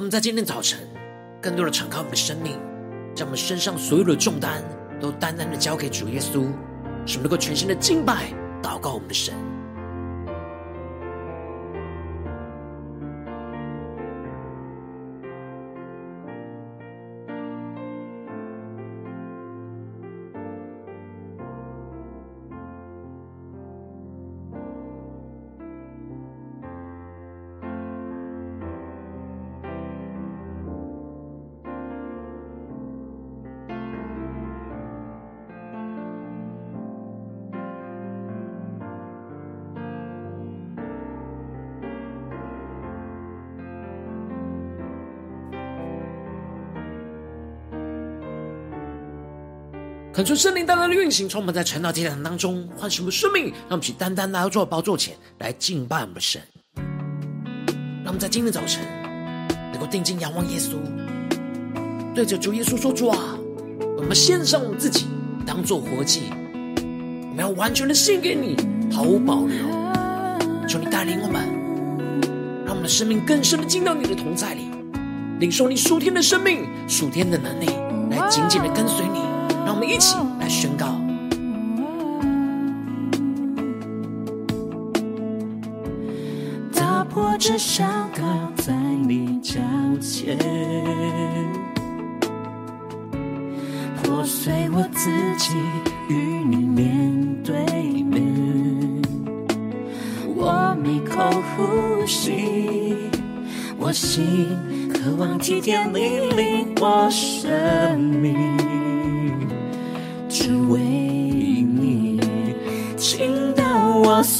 我们在今天早晨，更多的敞开我们的生命，将我们身上所有的重担都单单的交给主耶稣，使我们能够全心的敬拜、祷告我们的神。恳求圣灵单单的运行，充满在晨祷祭坛当中，唤醒我们生命，让我们去单单来到主的宝座前来敬拜我们神。让我们在今天早晨能够定睛仰望耶稣，对着主耶稣说：“主啊，我们献上我们自己，当做活祭，我们要完全的献给你，毫无保留。求你带领我们，让我们的生命更深的进到你的同在里，领受你属天的生命、属天的能力，来紧紧的跟随你。”让我们一起来宣告，打破这山高在你脚前，破碎我自己与你面对面。我闭口呼吸，我心渴望体贴你领我生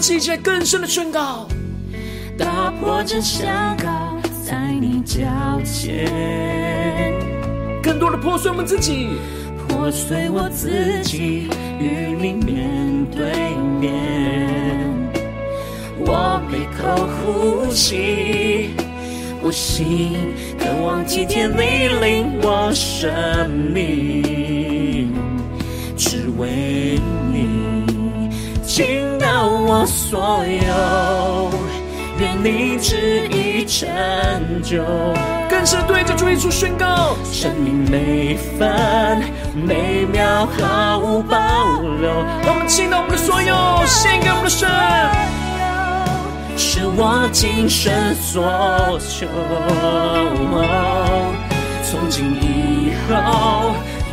己，当作活祭，来更深的宣告。打破这山高在你脚前，更多的破碎我们自己，破碎我自己，与你面对面。我闭口呼吸，我心渴望体贴你领我生命，只为你倾倒我所有，愿你旨意成就。更是对着主耶稣宣告：生命每分每秒毫无保留，让我们倾倒我们的所有，献给我们的神。是我今生所求，从今以后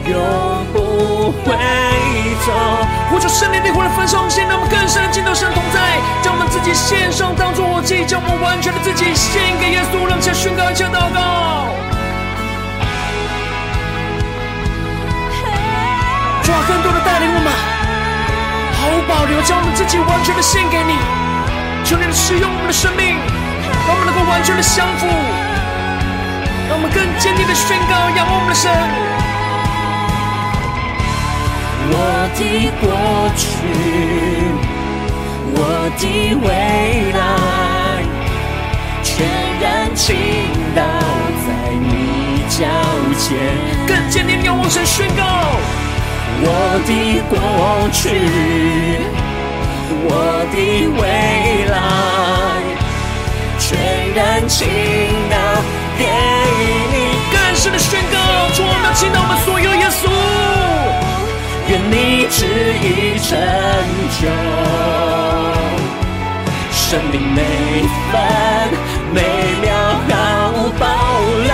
永不回头。呼求圣灵的火来焚烧，让我们更深的进到神同在，将我们自己献上，当作活祭，将我们完全的自己献给耶稣，让下宣告，一下祷告。主啊，更多的带领我们，毫无保留，将我们自己完全的献给你，求你的使用我们的生命，让我们能够完全的相符，让我们更坚定的宣。我的过去，我的未来，全然倾倒在你脚前。更坚定的仰望神宣告。我的过去，我的未来，全然倾倒给你。更深的宣告，主，我们倾倒我们所有，耶稣，愿你旨意成就，生命每分每秒毫无保留，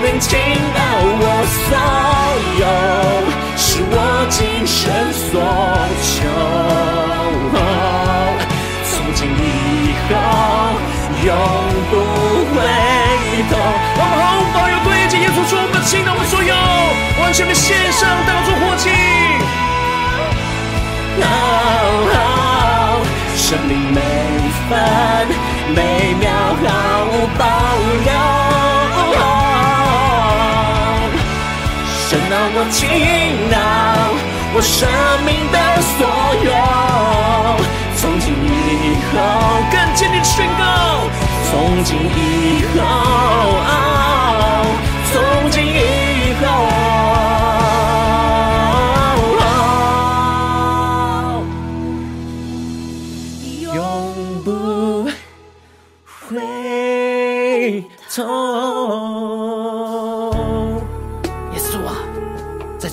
能倾倒我所有。是我今生所求，从今以后永不回头。我们毫无保留对着耶稣说，我们倾倒我所有，完全的献上，当作活祭。哦哦，生命每分每秒毫无保留。神啊，我倾倒我生命的所有，从今以后更坚定的宣告，从今以后，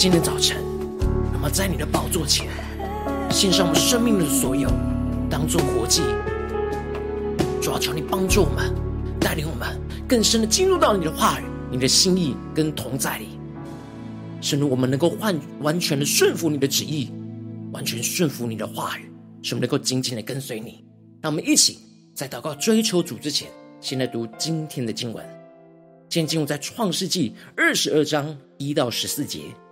今天早晨，那么在你的宝座前献上我们生命的所有，当做活祭。主要求你帮助我们，带领我们更深的进入到你的话语、你的心意跟同在里，使我们能够换完全的顺服你的旨意，完全顺服你的话语，使我们能够紧紧的跟随你。让我们一起在祷告追求主之前，先来读今天的经文。今天经文在创世纪二十二章一到十四节。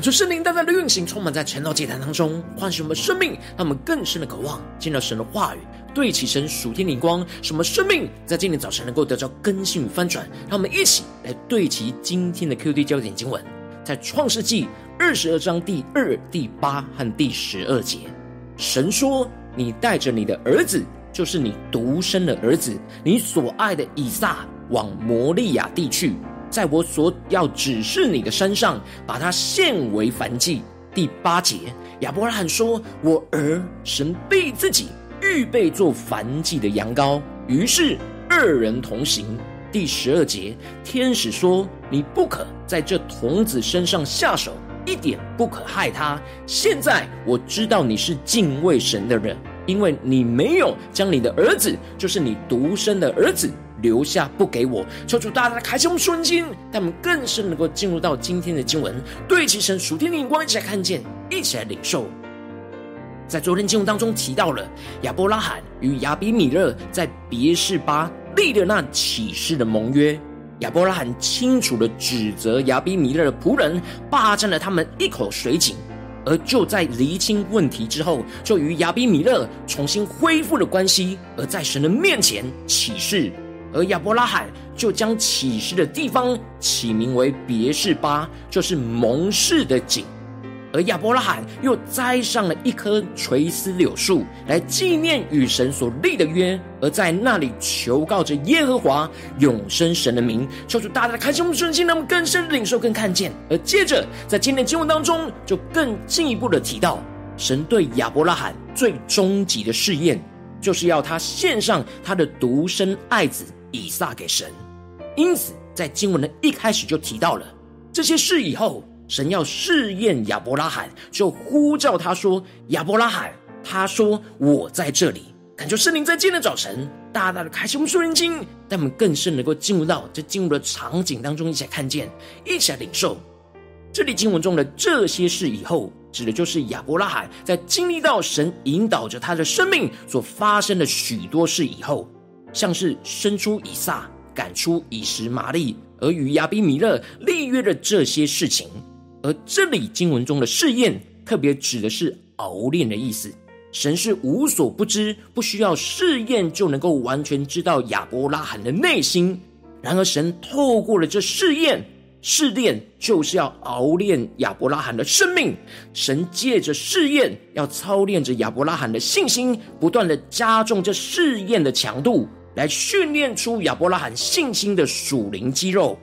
可是圣灵大大的运行，充满在晨祷祭坛当中，唤醒我们生命，让我们更深的渴望见到神的话语，对齐神属天灵光，什么生命在今天早晨能够得到更新与翻转。让我们一起来对齐今天的 QD 焦点经文，在创世纪二十二章第二、第八和第十二节，神说：“你带着你的儿子，就是你独生的儿子，你所爱的以撒，往摩利亚地去。”在我所要指示你的山上，把它献为燔祭。第八节，亚伯拉罕说：“我儿，神必自己预备做燔祭的羊羔。”于是二人同行。第十二节，天使说：“你不可在这童子身上下手，一点不可害他。现在我知道你是敬畏神的人，因为你没有将你的儿子，就是你独生的儿子。”留下不给我，求主大大的开启我们瞬间，让我们更深能够进入到今天的经文，对齐神属天的眼光，一起来看见，一起来领受。在昨天经文当中提到了亚伯拉罕与亚比米勒在别是巴立了那起誓的盟约，亚伯拉罕清楚的指责亚比米勒的仆人霸占了他们一口水井，而就在厘清问题之后，就与亚比米勒重新恢复了关系，而在神的面前起誓。而亚伯拉罕就将起誓的地方起名为别是巴，就是盟誓的井。而亚伯拉罕又栽上了一棵垂丝柳树，来纪念与神所立的约，而在那里求告着耶和华永生神的名，求主大大开启我们的心，让我们更深的领受、更看见。而接着在今天的经文当中，就更进一步的提到，神对亚伯拉罕最终极的试验，就是要他献上他的独生爱子。以撒给神，因此在经文的一开始就提到了这些事以后，神要试验亚伯拉罕，就呼叫他说：“亚伯拉罕。”他说：“我在这里。”感觉圣灵在今天的早晨大大的开启我们属灵经，让我们更是能够进入到这进入的场景当中，一起来看见，一起来领受。这里经文中的这些事以后，指的就是亚伯拉罕在经历到神引导着他的生命所发生的许多事以后。像是生出以撒、赶出以实玛利，而与亚比米勒立约的这些事情，而这里经文中的试验，特别指的是熬炼的意思。神是无所不知，不需要试验就能够完全知道亚伯拉罕的内心。然而，神透过了这试验、试炼，就是要熬炼亚伯拉罕的生命。神借着试验，要操练着亚伯拉罕的信心，不断的加重这试验的强度。来训练出亚伯拉罕信心的属灵肌肉，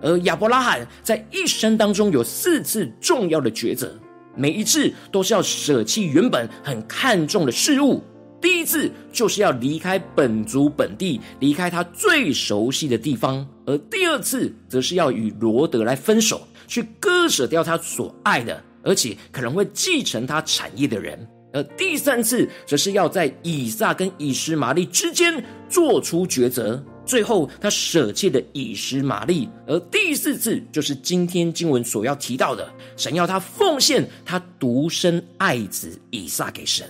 而亚伯拉罕在一生当中有四次重要的抉择，每一次都是要舍弃原本很看重的事物。第一次就是要离开本族本地，离开他最熟悉的地方；而第二次则是要与罗德来分手，去割舍掉他所爱的，而且可能会继承他产业的人。而第三次则是要在以撒跟以实玛利之间做出抉择，最后他舍弃了以实玛利。而第四次就是今天经文所要提到的，神要他奉献他独生爱子以撒给神。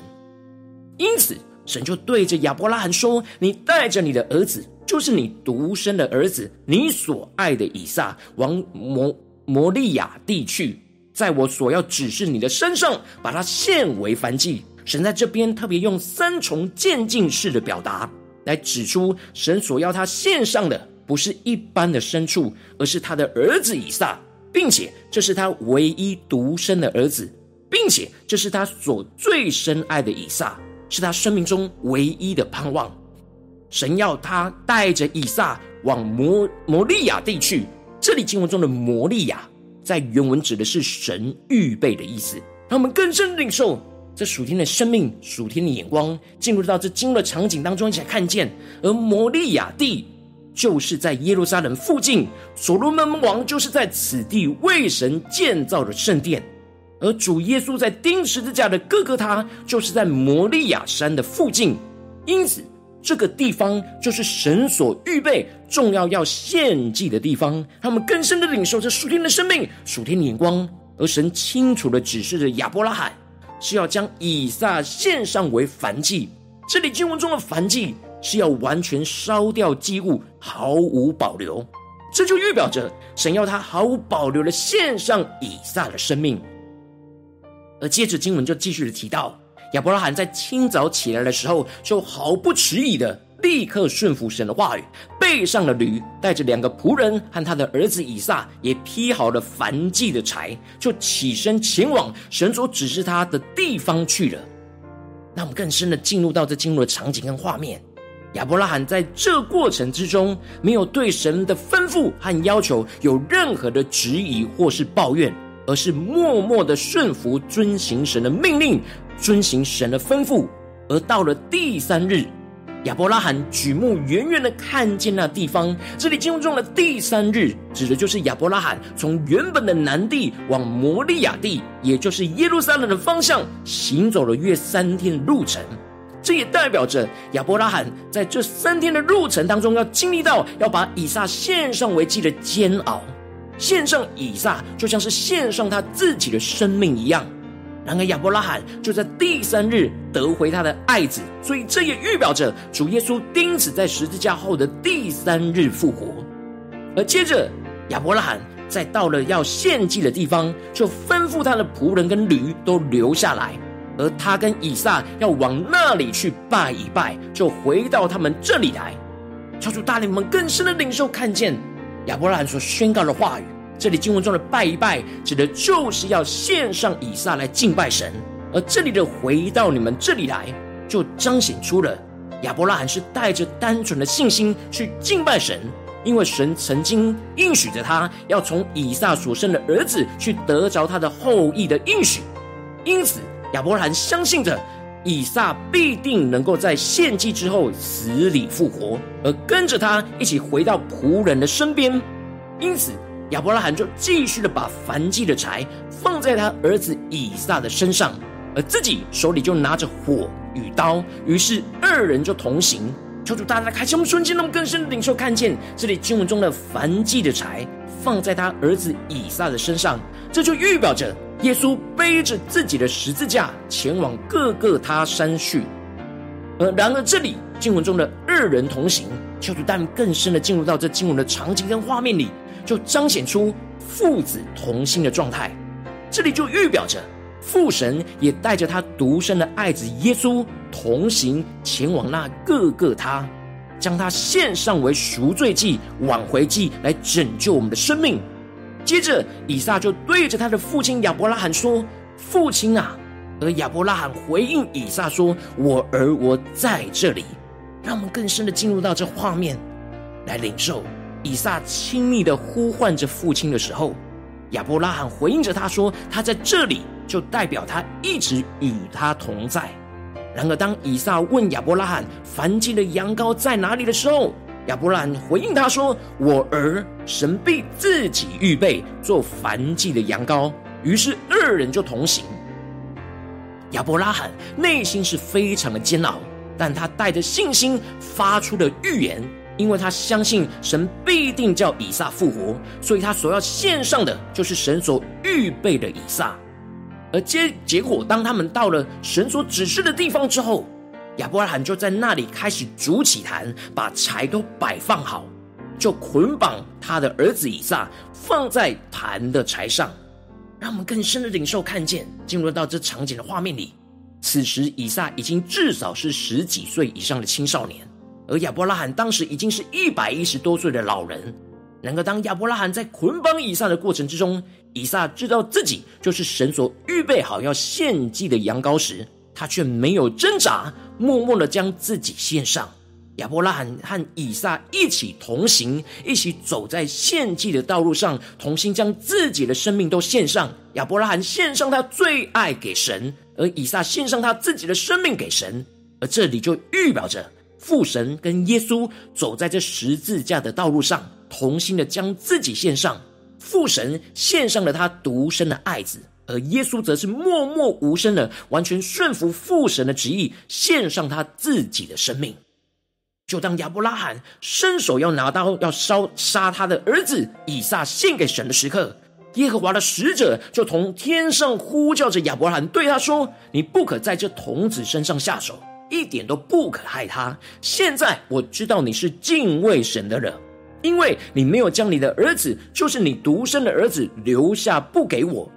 因此，神就对着亚伯拉罕说：“你带着你的儿子，就是你独生的儿子，你所爱的以撒，往摩摩利亚地去。”在我所要指示你的身上，把它献为燔祭。神在这边特别用三重渐进式的表达，来指出神所要他献上的，不是一般的牲畜，而是他的儿子以撒，并且这是他唯一独生的儿子，并且这是他所最深爱的以撒，是他生命中唯一的盼望。神要他带着以撒往摩摩利亚地去。这里经文中的摩利亚。在原文指的是神预备的意思，让我们更深领受这属天的生命、属天的眼光，进入到这经的场景当中，一起来看见。而摩利亚地就是在耶路撒冷附近，所罗门王就是在此地为神建造的圣殿，而主耶稣在钉十字架的各各他，就是在摩利亚山的附近，因此。这个地方就是神所预备重要要献祭的地方，他们更深的领受这属天的生命、属天的眼光。而神清楚的指示着亚伯拉罕，是要将以撒献上为燔祭。这里经文中的燔祭是要完全烧掉祭物，毫无保留。这就预表着神要他毫无保留的献上以撒的生命。而接着经文就继续的提到，亚伯拉罕在清早起来的时候，就毫不迟疑的立刻顺服神的话语，背上了驴，带着两个仆人和他的儿子以撒，也劈好了燔祭的柴，就起身前往神所指示他的地方去了。那我们更深的进入到这经文的场景跟画面，亚伯拉罕在这过程之中，没有对神的吩咐和要求有任何的质疑或是抱怨，而是默默的顺服遵行神的命令。遵行神的吩咐，而到了第三日，亚伯拉罕举目远远的看见那地方。这里经文中的第三日，指的就是亚伯拉罕从原本的南地往摩利亚地，也就是耶路撒冷的方向，行走了约三天的路程。这也代表着亚伯拉罕在这三天的路程当中，要经历到要把以撒献上为祭的煎熬。献上以撒，就像是献上他自己的生命一样。然而，亚伯拉罕就在第三日得回他的爱子，所以这也预表着主耶稣钉死在十字架后的第三日复活。而接着，亚伯拉罕在到了要献祭的地方，就吩咐他的仆人跟驴都留下来，而他跟以撒要往那里去拜一拜，就回到他们这里来。求主带领我们更深的领受，看见亚伯拉罕所宣告的话语。这里经文中的拜一拜，指的就是要献上以撒来敬拜神；而这里的回到你们这里来，就彰显出了亚伯拉罕是带着单纯的信心去敬拜神，因为神曾经应许着他要从以撒所生的儿子去得着他的后裔的应许，因此亚伯拉罕相信着以撒必定能够在献祭之后死里复活，而跟着他一起回到仆人的身边，因此。亚伯拉罕就继续的把燔祭的柴放在他儿子以撒的身上，而自己手里就拿着火与刀，于是二人就同行。求主大大开启我们瞬间，那么更深的领受看见这里经文中的燔祭的柴放在他儿子以撒的身上，这就预表着耶稣背着自己的十字架前往各个他山去。而然而这里经文中的二人同行，求主带们更深的进入到这经文的场景跟画面里。就彰显出父子同心的状态，这里就预表着父神也带着他独生的爱子耶稣同行前往那各个他，将他献上为赎罪祭、挽回祭来拯救我们的生命。接着，以撒就对着他的父亲亚伯拉罕说：“父亲啊！”而亚伯拉罕回应以撒说：“我儿，我在这里。”让我们更深的进入到这画面来领受。以撒亲密的呼唤着父亲的时候，亚伯拉罕回应着他说：“他在这里，就代表他一直与他同在。”然而，当以撒问亚伯拉罕燔祭的羊羔在哪里的时候，亚伯拉罕回应他说：“我儿，神必自己预备做燔祭的羊羔。”于是二人就同行。亚伯拉罕内心是非常的煎熬，但他带着信心发出了预言。因为他相信神必定叫以撒复活，所以他所要献上的就是神所预备的以撒。而结结果，当他们到了神所指示的地方之后，亚伯拉罕就在那里开始筑起坛，把柴都摆放好，就捆绑他的儿子以撒放在坛的柴上。让我们更深的领受看见，进入到这场景的画面里。此时以撒已经至少是十几岁以上的青少年。而亚伯拉罕当时已经是一百一十多岁的老人。然而，当亚伯拉罕在捆绑以撒的过程之中，以撒知道自己就是神所预备好要献祭的羊羔时，他却没有挣扎，默默的将自己献上。亚伯拉罕和以撒一起同行，一起走在献祭的道路上，同心将自己的生命都献上。亚伯拉罕献上他最爱给神，而以撒献上他自己的生命给神。而这里就预表着。父神跟耶稣走在这十字架的道路上，同心的将自己献上。父神献上了他独生的爱子，而耶稣则是默默无声的，完全顺服父神的旨意，献上他自己的生命。就当亚伯拉罕伸手要拿刀要烧杀他的儿子以撒献给神的时刻，耶和华的使者就从天上呼叫着亚伯拉罕，对他说：“你不可在这童子身上下手。”一点都不可害他。现在我知道你是敬畏神的人，因为你没有将你的儿子，就是你独生的儿子留下不给我。”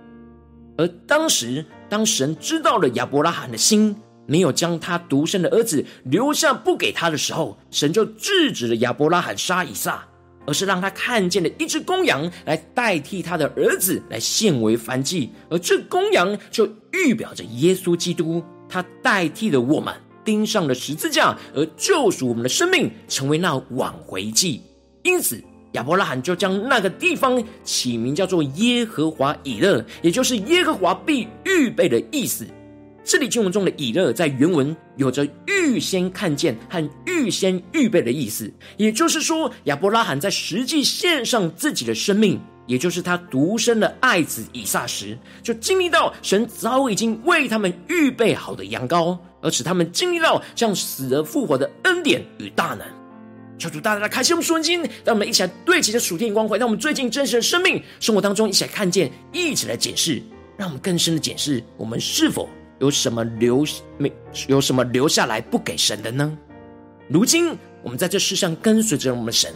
而当时，当神知道了亚伯拉罕的心，没有将他独生的儿子留下不给他的时候，神就制止了亚伯拉罕杀以撒，而是让他看见了一只公羊来代替他的儿子来献为燔祭，而这公羊就预表着耶稣基督，他代替了我们钉上了十字架，而救赎我们的生命，成为那挽回祭。因此，亚伯拉罕就将那个地方起名叫做耶和华以勒，也就是耶和华必预备的意思。这里经文中的以勒在原文有着预先看见和预先预备的意思，也就是说，亚伯拉罕在实际献上自己的生命，也就是他独生的爱子以撒时，就经历到神早已经为他们预备好的羊羔，而使他们经历到像死而复活的恩典与大能。求主大大的开启我们属灵心，让我们一起来对齐着属天光辉，让我们最近真实的生命生活当中一起来看见，一起来检视，让我们更深的检视我们是否。有什么留没有什么留下来不给神的呢？如今我们在这世上跟随着我们的神，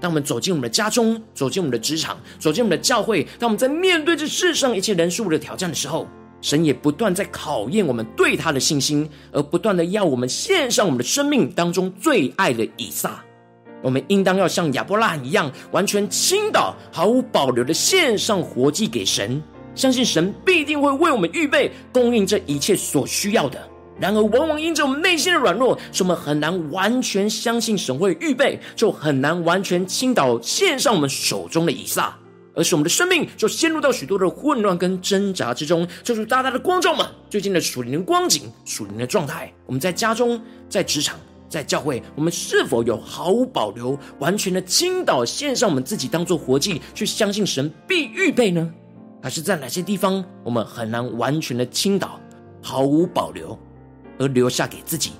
当我们走进我们的家中，走进我们的职场，走进我们的教会，当我们在面对这世上一切人事物的挑战的时候，神也不断在考验我们对他的信心，而不断的要我们献上我们的生命当中最爱的以撒。我们应当要像亚伯拉罕一样，完全倾倒，毫无保留的献上活祭给神。相信神必定会为我们预备供应这一切所需要的。然而，往往因着我们内心的软弱，使我们很难完全相信神会预备，就很难完全倾倒献上我们手中的以撒，而使我们的生命就陷入到许多的混乱跟挣扎之中。就是大大的光照们最近的属灵的光景、属灵的状态。我们在家中、在职场、在教会，我们是否有毫无保留、完全的倾倒献上我们自己当做活祭，去相信神必预备呢？还是在哪些地方，我们很难完全的倾倒，毫无保留，而留下给自己，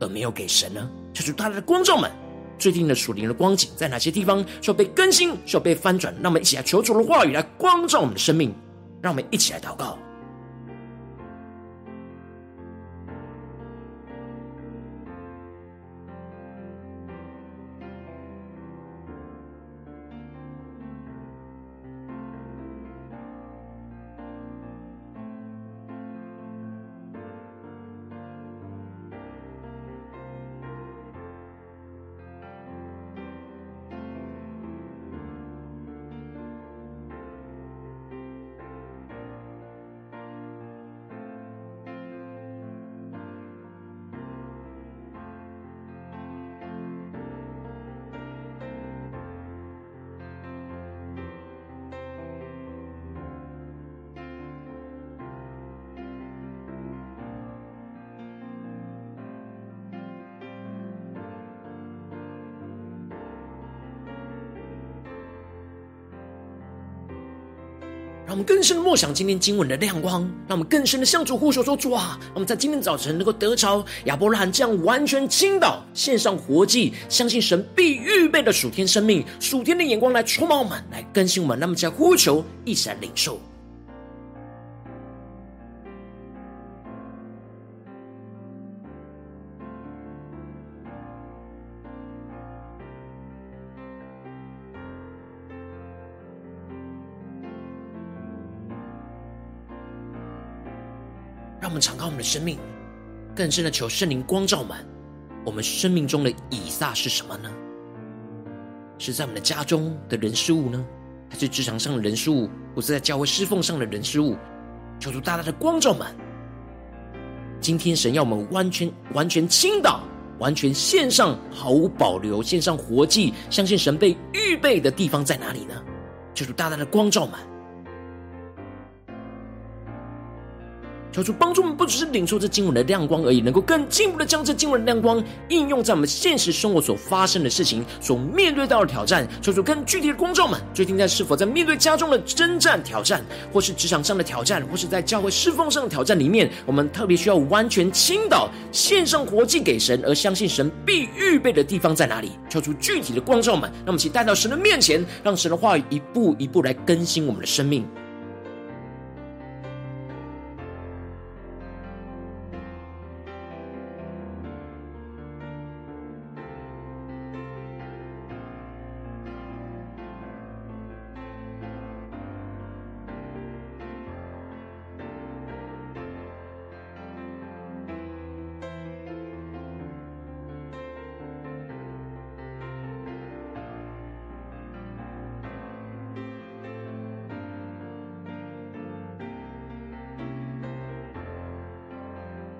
而没有给神呢？就是他的观众们，最近的属灵的光景，在哪些地方需要被更新，需要被翻转？让我们一起来求主的话语来光照我们的生命，让我们一起来祷告。更深的默想今天经文的亮光，让我们更深的向主呼求说：“主啊，让我们在今天早晨能够得着亚伯拉罕这样完全倾倒、献上活祭，相信神必预备的属天生命、属天的眼光来充满我们，来更新我们。那么，在呼求一起来领受。”们敞开我们的生命，更深的求圣灵光照满我们生命中的以撒是什么呢？是在我们的家中的人事物呢，还是职场上的人事物，或是在教会侍奉上的人事物？求主大大的光照满。今天神要我们完全完全倾倒，完全献上，毫无保留献上活祭，相信神被预备的地方在哪里呢？求主大大的光照满。求主帮助我们，不只是领受这经文的亮光而已，能够更进一步的将这经文的亮光应用在我们现实生活所发生的事情、所面对到的挑战。求主更具体的光照们，最近在是否在面对家中的征战挑战，或是职场上的挑战，或是在教会侍奉上的挑战里面，我们特别需要完全倾倒、献上活祭给神，而相信神必预备的地方在哪里？求主具体的光照们，让我们一起带到神的面前，让神的话语一步一步来更新我们的生命。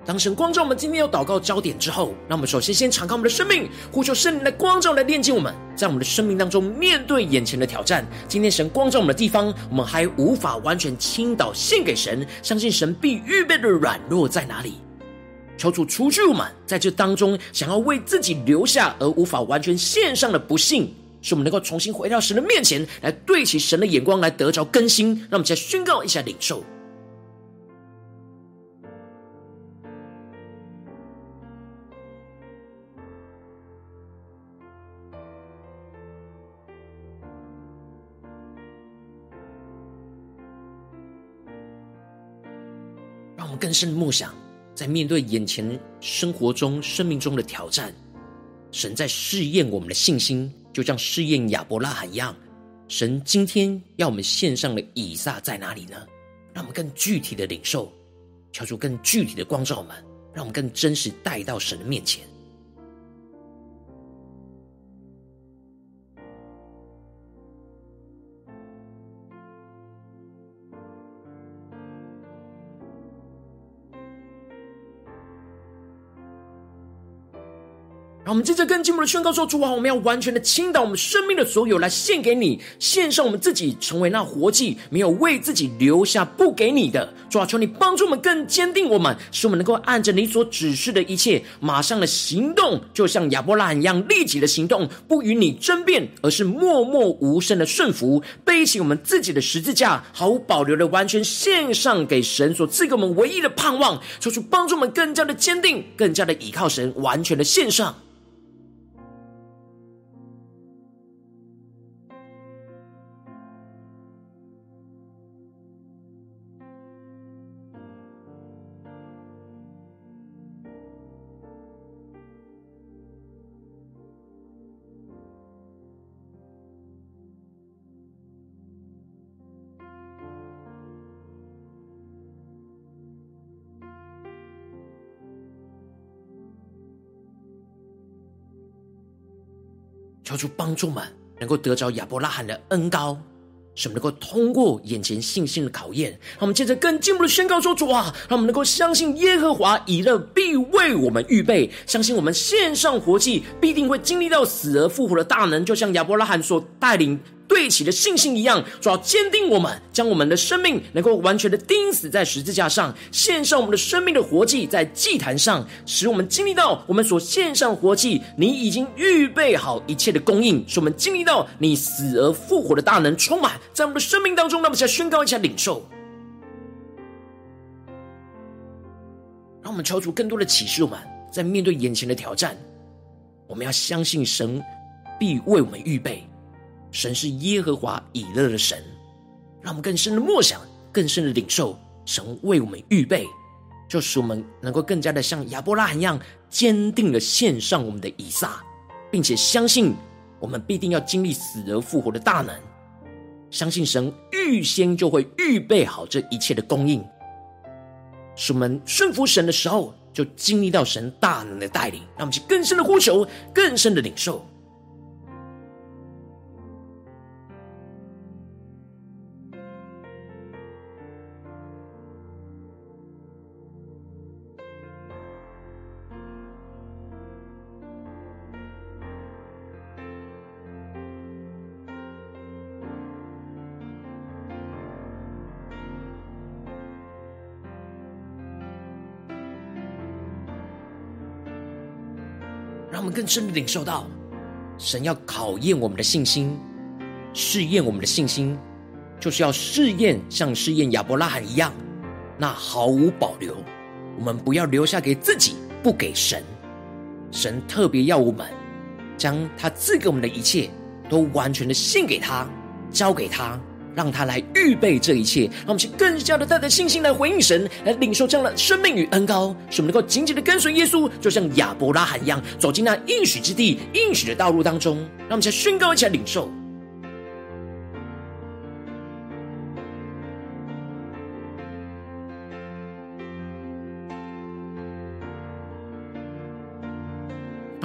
当神光照我们今天有祷告焦点之后，让我们首先先敞开我们的生命，呼求圣灵的光照来炼净我们，在我们的生命当中面对眼前的挑战。今天神光照我们的地方，我们还无法完全倾倒献给神，相信神必预备的软弱在哪里？求主除去我们在这当中想要为自己留下而无法完全献上的不幸，使我们能够重新回到神的面前来对齐神的眼光，来得着更新。让我们再宣告一下领受。更深的梦想，在面对眼前生活中、生命中的挑战，神在试验我们的信心，就像试验亚伯拉罕一样。神今天要我们献上的以撒在哪里呢？让我们更具体的领受，求出更具体的光照我们，让我们更真实带到神的面前。让我们接着更进一步的宣告说：“主啊，我们要完全的倾倒我们生命的所有来献给你，献上我们自己，成为那活祭，没有为自己留下不给你的。主啊，求你帮助我们更坚定我们，使我们能够按着你所指示的一切，马上的行动，就像亚伯拉罕一样立即的行动，不与你争辩，而是默默无声的顺服，背起我们自己的十字架，毫无保留的完全献上给神所赐给我们唯一的盼望。求主帮助我们更加的坚定，更加的倚靠神，完全的献上。”求主帮助们能够得着亚伯拉罕的恩高，使我们能够通过眼前信心的考验。让我们接着更进一步的宣告说：主啊，让我们能够相信耶和华以勒必为我们预备，相信我们献上活祭必定会经历到死而复活的大能，就像亚伯拉罕所带领。对齐的信心一样，主要坚定我们，将我们的生命能够完全的钉死在十字架上，献上我们的生命的活祭在祭坛上，使我们经历到我们所献上活祭，你已经预备好一切的供应，使我们经历到你死而复活的大能充满在我们的生命当中。那么，再宣告一下领受，让我们敲出更多的启示我们，在面对眼前的挑战，我们要相信神必为我们预备。神是耶和华以勒的神，让我们更深的默想，更深的领受神为我们预备，就使我们能够更加的像亚伯拉罕一样坚定的献上我们的以撒，并且相信我们必定要经历死而复活的大能，相信神预先就会预备好这一切的供应，使我们顺服神的时候就经历到神大能的带领，让我们去更深的呼求，更深的领受。让我们更深的领受到，神要考验我们的信心，试验我们的信心，就是要试验像试验亚伯拉罕一样，那毫无保留。我们不要留下给自己，不给神。神特别要我们将他赐给我们的一切，都完全的献给他，交给他。让他来预备这一切，让我们去更加的带着信心来回应神，来领受这样的生命与恩膏，使我们能够紧紧的跟随耶稣，就像亚伯拉罕一样，走进那应许之地、应许的道路当中。让我们先宣告一起来领受。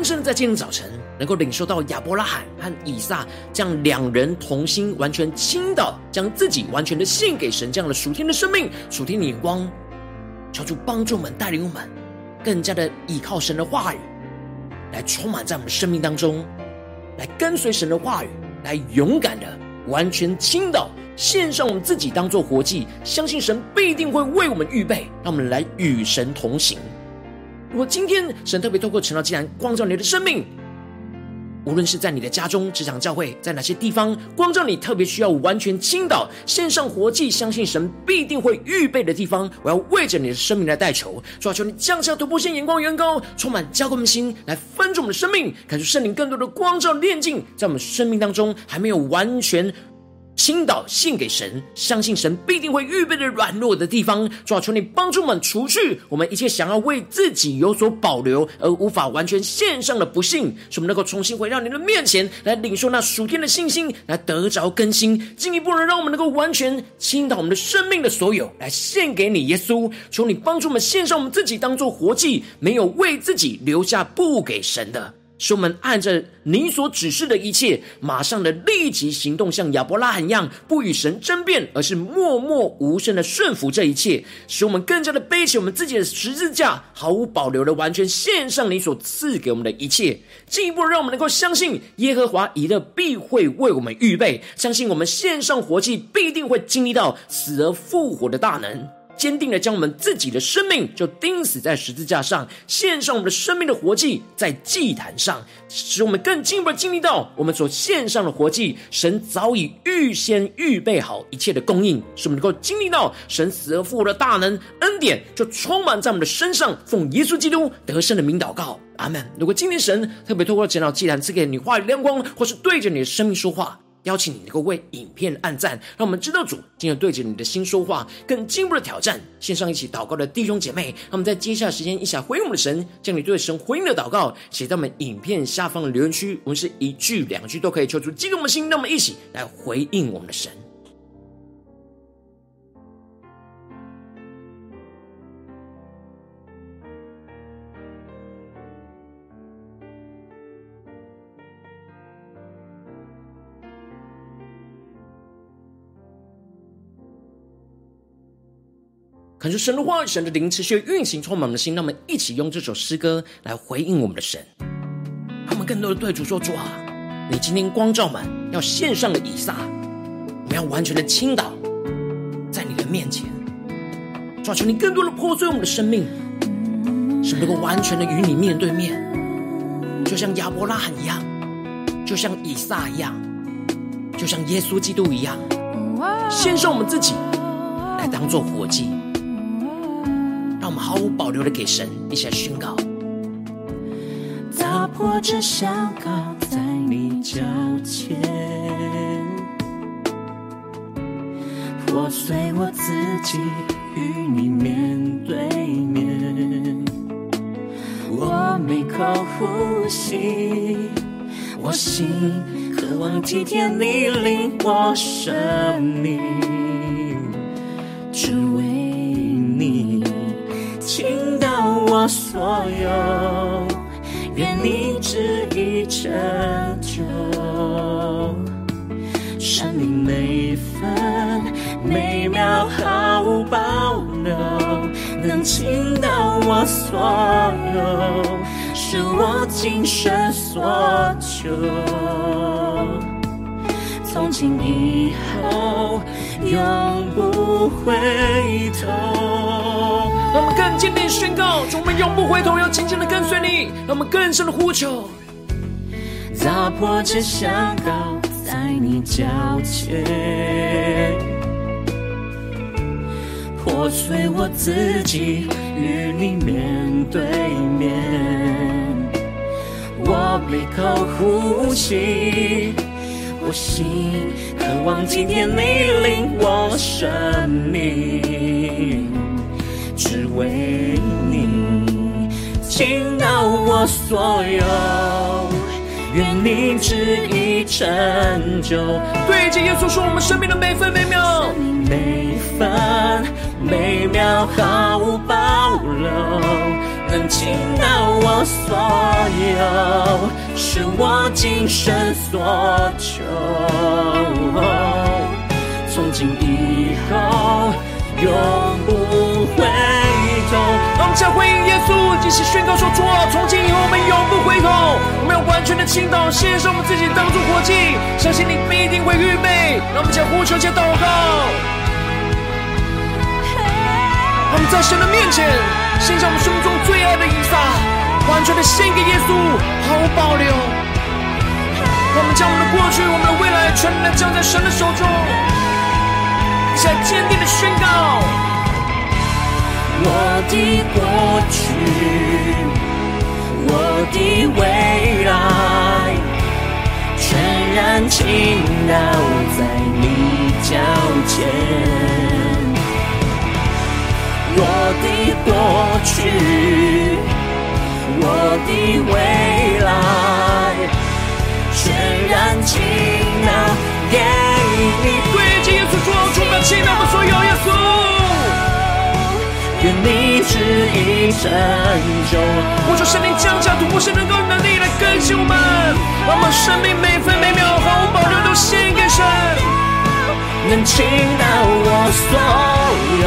更深在今天早晨，能够领受到亚伯拉罕和以撒这样两人同心，完全倾倒，将自己完全的献给神，这样的属天的生命、属天的眼光，求主帮助我们，带领我们更加的依靠神的话语，来充满在我们生命当中，来跟随神的话语，来勇敢的完全倾倒，献上我们自己当做活祭，相信神必定会为我们预备，让我们来与神同行。如果今天神特别透过晨祷祭坛光照你的生命，无论是在你的家中、职场、教会，在哪些地方光照你，特别需要完全倾倒、献上活祭，相信神必定会预备的地方，我要为着你的生命来代求，主啊，求你降下突破性眼光，远高，充满交给我们心，来分足我们的生命，感受圣灵更多的光照炼净，在我们生命当中还没有完全。倾倒献给神，相信神必定会预备的软弱的地方，主啊，求你帮助我们除去我们一切想要为自己有所保留而无法完全献上的不幸，使我们能够重新回到你的面前来领受那属天的信心，来得着更新，进一步的让我们能够完全倾倒我们的生命的所有来献给你，耶稣。求你帮助我们献上我们自己当做活祭，没有为自己留下不给神的。使我们按着你所指示的一切，马上的立即行动，像亚伯拉罕一样，不与神争辩，而是默默无声的顺服这一切。使我们更加的背起我们自己的十字架，毫无保留的完全献上你所赐给我们的一切，进一步让我们能够相信耶和华以勒必会为我们预备，相信我们献上活祭必定会经历到死而复活的大能。坚定的将我们自己的生命就钉死在十字架上，献上我们的生命的活祭在祭坛上，使我们更进一步的经历到我们所献上的活祭，神早已预先预备好一切的供应，使我们能够经历到神死而复活的大能恩典，就充满在我们的身上。奉耶稣基督得胜的名祷告，阿门。如果今天神特别透过晨祷祭坛赐给你话语亮光，或是对着你的生命说话。邀请你能够为影片按赞，让我们知道主今天对着你的心说话，更进一步的挑战。线上一起祷告的弟兄姐妹，让我们在接下来时间一起来回应我们的神，将你对神回应的祷告写在我们影片下方的留言区。我们是一句两句都可以求出激动的心，让我们一起来回应我们的神。可是神的话语，神的灵持续运行，充满我们的心。让我们一起用这首诗歌来回应我们的神。他们更多的对主说：主啊，你今天光照满要献上的以撒，我们要完全的倾倒在你的面前。抓住你更多的破碎我们的生命，使能够完全的与你面对面，就像亚伯拉罕一样，就像以撒一样，就像耶稣基督一样，献上我们自己来当做活祭。毫无保留的给神一起来宣告，打破这香膏在你脚前，破碎我自己，与你面对面。我每口呼吸，我心渴望体贴你领我生命，只为所有，愿你旨意成就。生命每分每秒毫无保留，能倾倒我所有，是我今生所求。从今以后，永不回头。让我们更坚定宣告，我们永不回头，要紧紧的跟随你。让我们更深的呼求，砸破这香膏。在你脚前，破碎我自己，与你面对面。我闭口呼吸，我心渴望今天你领我生命，只为你倾倒我所有。愿你旨意成就。对，接耶稣说，我们生命的每分每秒，每分每秒毫无保留，能倾倒我所有，是我今生所求。从今以后，永不回头。让我们再回应耶稣，继续宣告说：主啊，从今以后，我们永不回头。我们要完全的倾倒，献上我们自己当作活祭，相信你必定会预备。让我们将呼求、将祷告，我们在神的面前献上我们生中最爱的以撒，完全的献给耶稣，毫无保留。我们将我们的过去、我们的未来，全然的交在神的手中。的过去，我的未来，全然倾倒在你脚前。我的过去，我的未来，全然倾倒给你。对，耶稣说。倾倒我所有，耶，你旨意成就。我说圣灵降下突破性能够能力来更新我们，让我们生命每分每秒毫无保留都献给神。能倾倒我所有，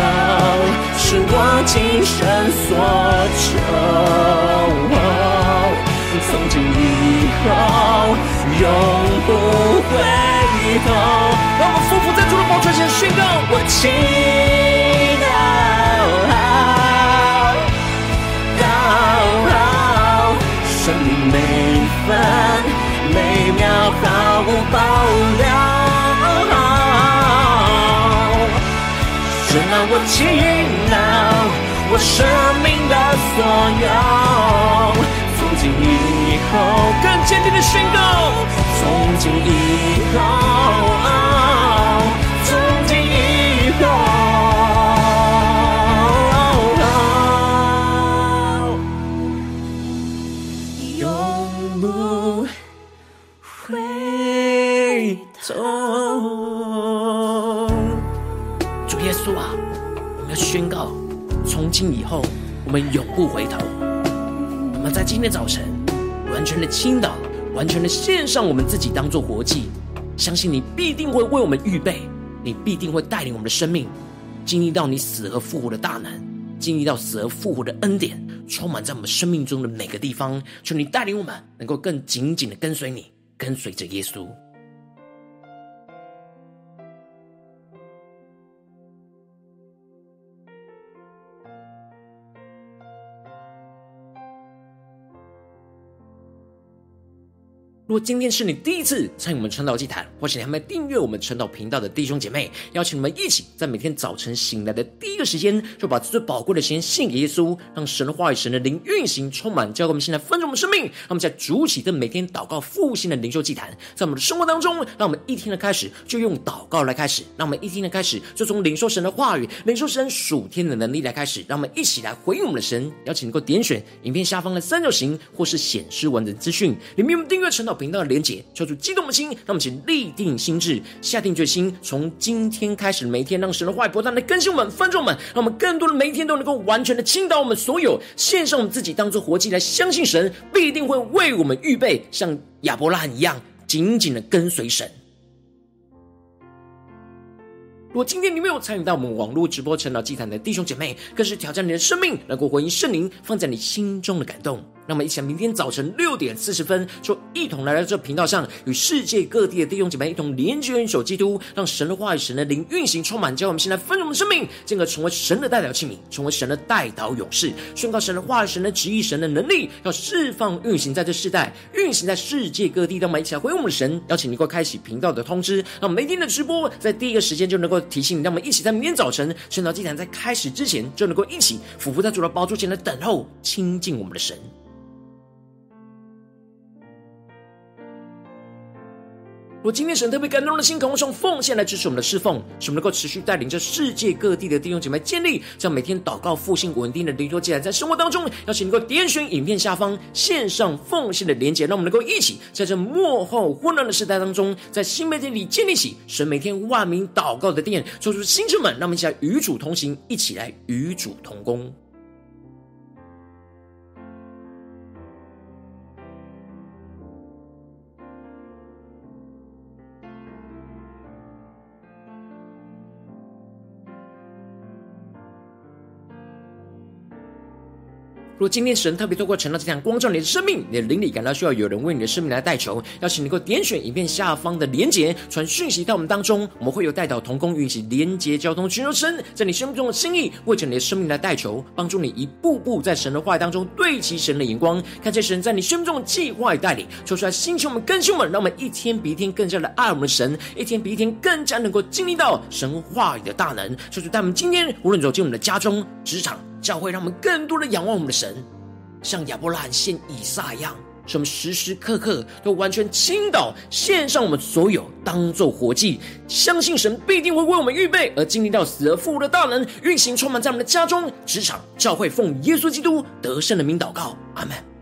是我今生所求。从今以后，永不回头。让我们夫妇在主的宝座前宣告：我倾毫无保留。只让我倾倒我生命的所有。从今以后，更坚定的宣告：从今以后。我们永不回头。我们在今天早晨，完全的倾倒，完全的献上我们自己，当做活祭。相信你必定会为我们预备，你必定会带领我们的生命，经历到你死而复活的大能，经历到死而复活的恩典，充满在我们生命中的每个地方。求你带领我们，能够更紧紧的跟随你，跟随着耶稣。如果今天是你第一次参与我们晨祷祭坛，或是你还没订阅我们晨祷频道的弟兄姐妹，邀请你们一起在每天早晨醒来的第一个时间，就把最宝贵的时间献给耶稣，让神的话语、神的灵运行充满，教给我们现在丰盛我们生命。让我们在主起的每天祷告复兴的灵修祭坛，在我们的生活当中，让我们一天的开始就用祷告来开始，让我们一天的开始就从领受神的话语、领受神属天的能力来开始，让我们一起来回应我们的神。邀请你能够点选影片下方的三角形，或是显示完整资讯里面有订阅晨祷。频道的连结，求主激动的心，让我们请立定心智，下定决心，从今天开始，每一天让神的话语不断的更新我们、翻转我们，让我们更多的每一天都能够完全的倾倒我们所有，献上我们自己当做活祭来相信神必定会为我们预备，像亚伯拉罕一样紧紧的跟随神。如果今天你没有参与到我们网络直播晨祷祭坛的弟兄姐妹，更是挑战你的生命，能够回应圣灵放在你心中的感动。让我们一起来，明天早晨六点四十分，就一同来到这频道上，与世界各地的弟兄姐妹一同连接、联手基督，让神的话语、神的灵运行充满，教我们现在分我们的生命，进而成为神的代表器皿，成为神的代祷勇士，宣告神的话语、神的旨意、神的能力，要释放运行在这世代，运行在世界各地。让我们一起来回应我们的神，邀请你过开启频道的通知，让我们每天的直播在第一个时间就能够提醒你。让我们一起在明天早晨晨祷祭坛在开始之前，就能够一起俯伏在主的宝座前来等候亲近我们的神。如果今天神特别感动的心，渴望用奉献来支持我们的侍奉，使我们能够持续带领着世界各地的弟兄姐妹建立这样每天祷告复兴稳定的灵桌祭坛，在生活当中，邀请能够点选影片下方线上奉献的连结，让我们能够一起在这末后混乱的时代当中，在新媒体里建立起神每天万名祷告的殿，做出星球们，让我们一起来与主同行，一起来与主同工。如果今天神特别透过晨祷祭坛光照你的生命，你的灵里感到需要有人为你的生命来代求，邀请你能够点选影片下方的连结，传讯息到我们当中，我们会有代祷同工运行连结交通，寻求神在你生命中的心意，为着你的生命来代求，帮助你一步步在神的话语当中对齐神的眼光，看见神在你生命中的计划与带领，求出来星球们更新我们，让我们一天比一天更加的爱我们的神，一天比一天更加能够经历到神话语的大能。求主带我们今天无论走进我们的家中、职场。教会让我们更多的仰望我们的神，像亚伯拉罕献以撒一样，使我们时时刻刻都完全倾倒，献上我们所有，当做活祭，相信神必定会为我们预备，而经历到死而复活的大能运行，充满在我们的家中、职场、教会，奉耶稣基督得胜的名祷告，阿门。